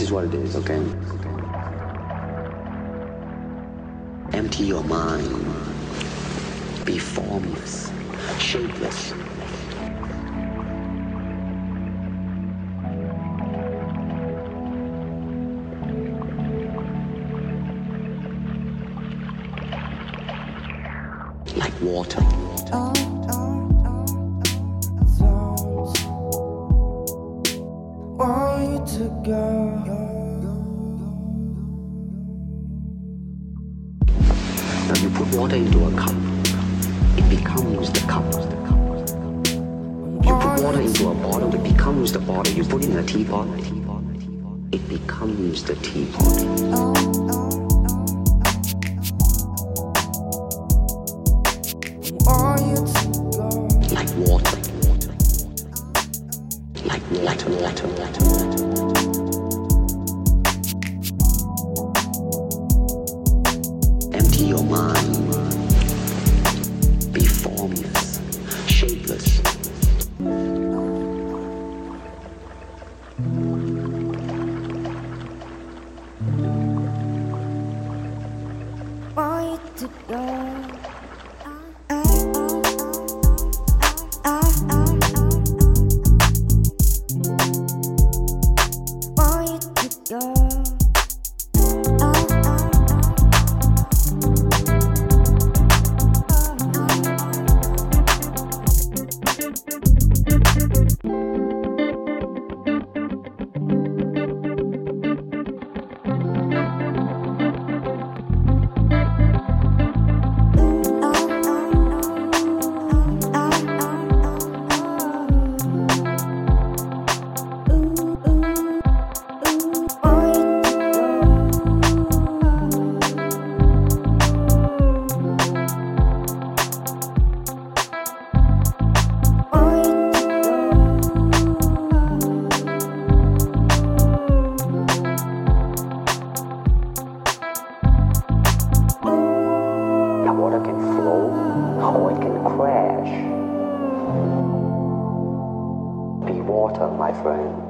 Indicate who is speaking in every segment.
Speaker 1: is what it is, okay? Empty your mind. Be formless, shapeless. Like water.
Speaker 2: To go.
Speaker 1: Put water into a cup, it becomes the cup. You put water into a bottle, it becomes the bottle. You put in a teapot, it becomes the teapot. Like water. Like water, water, water, water. Your mind. Be formless, shapeless.
Speaker 2: Want you to go.
Speaker 1: Or it can crash. Be water, my friend.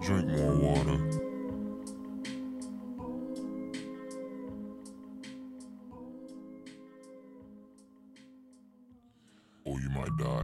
Speaker 3: Drink more water. Or you might die.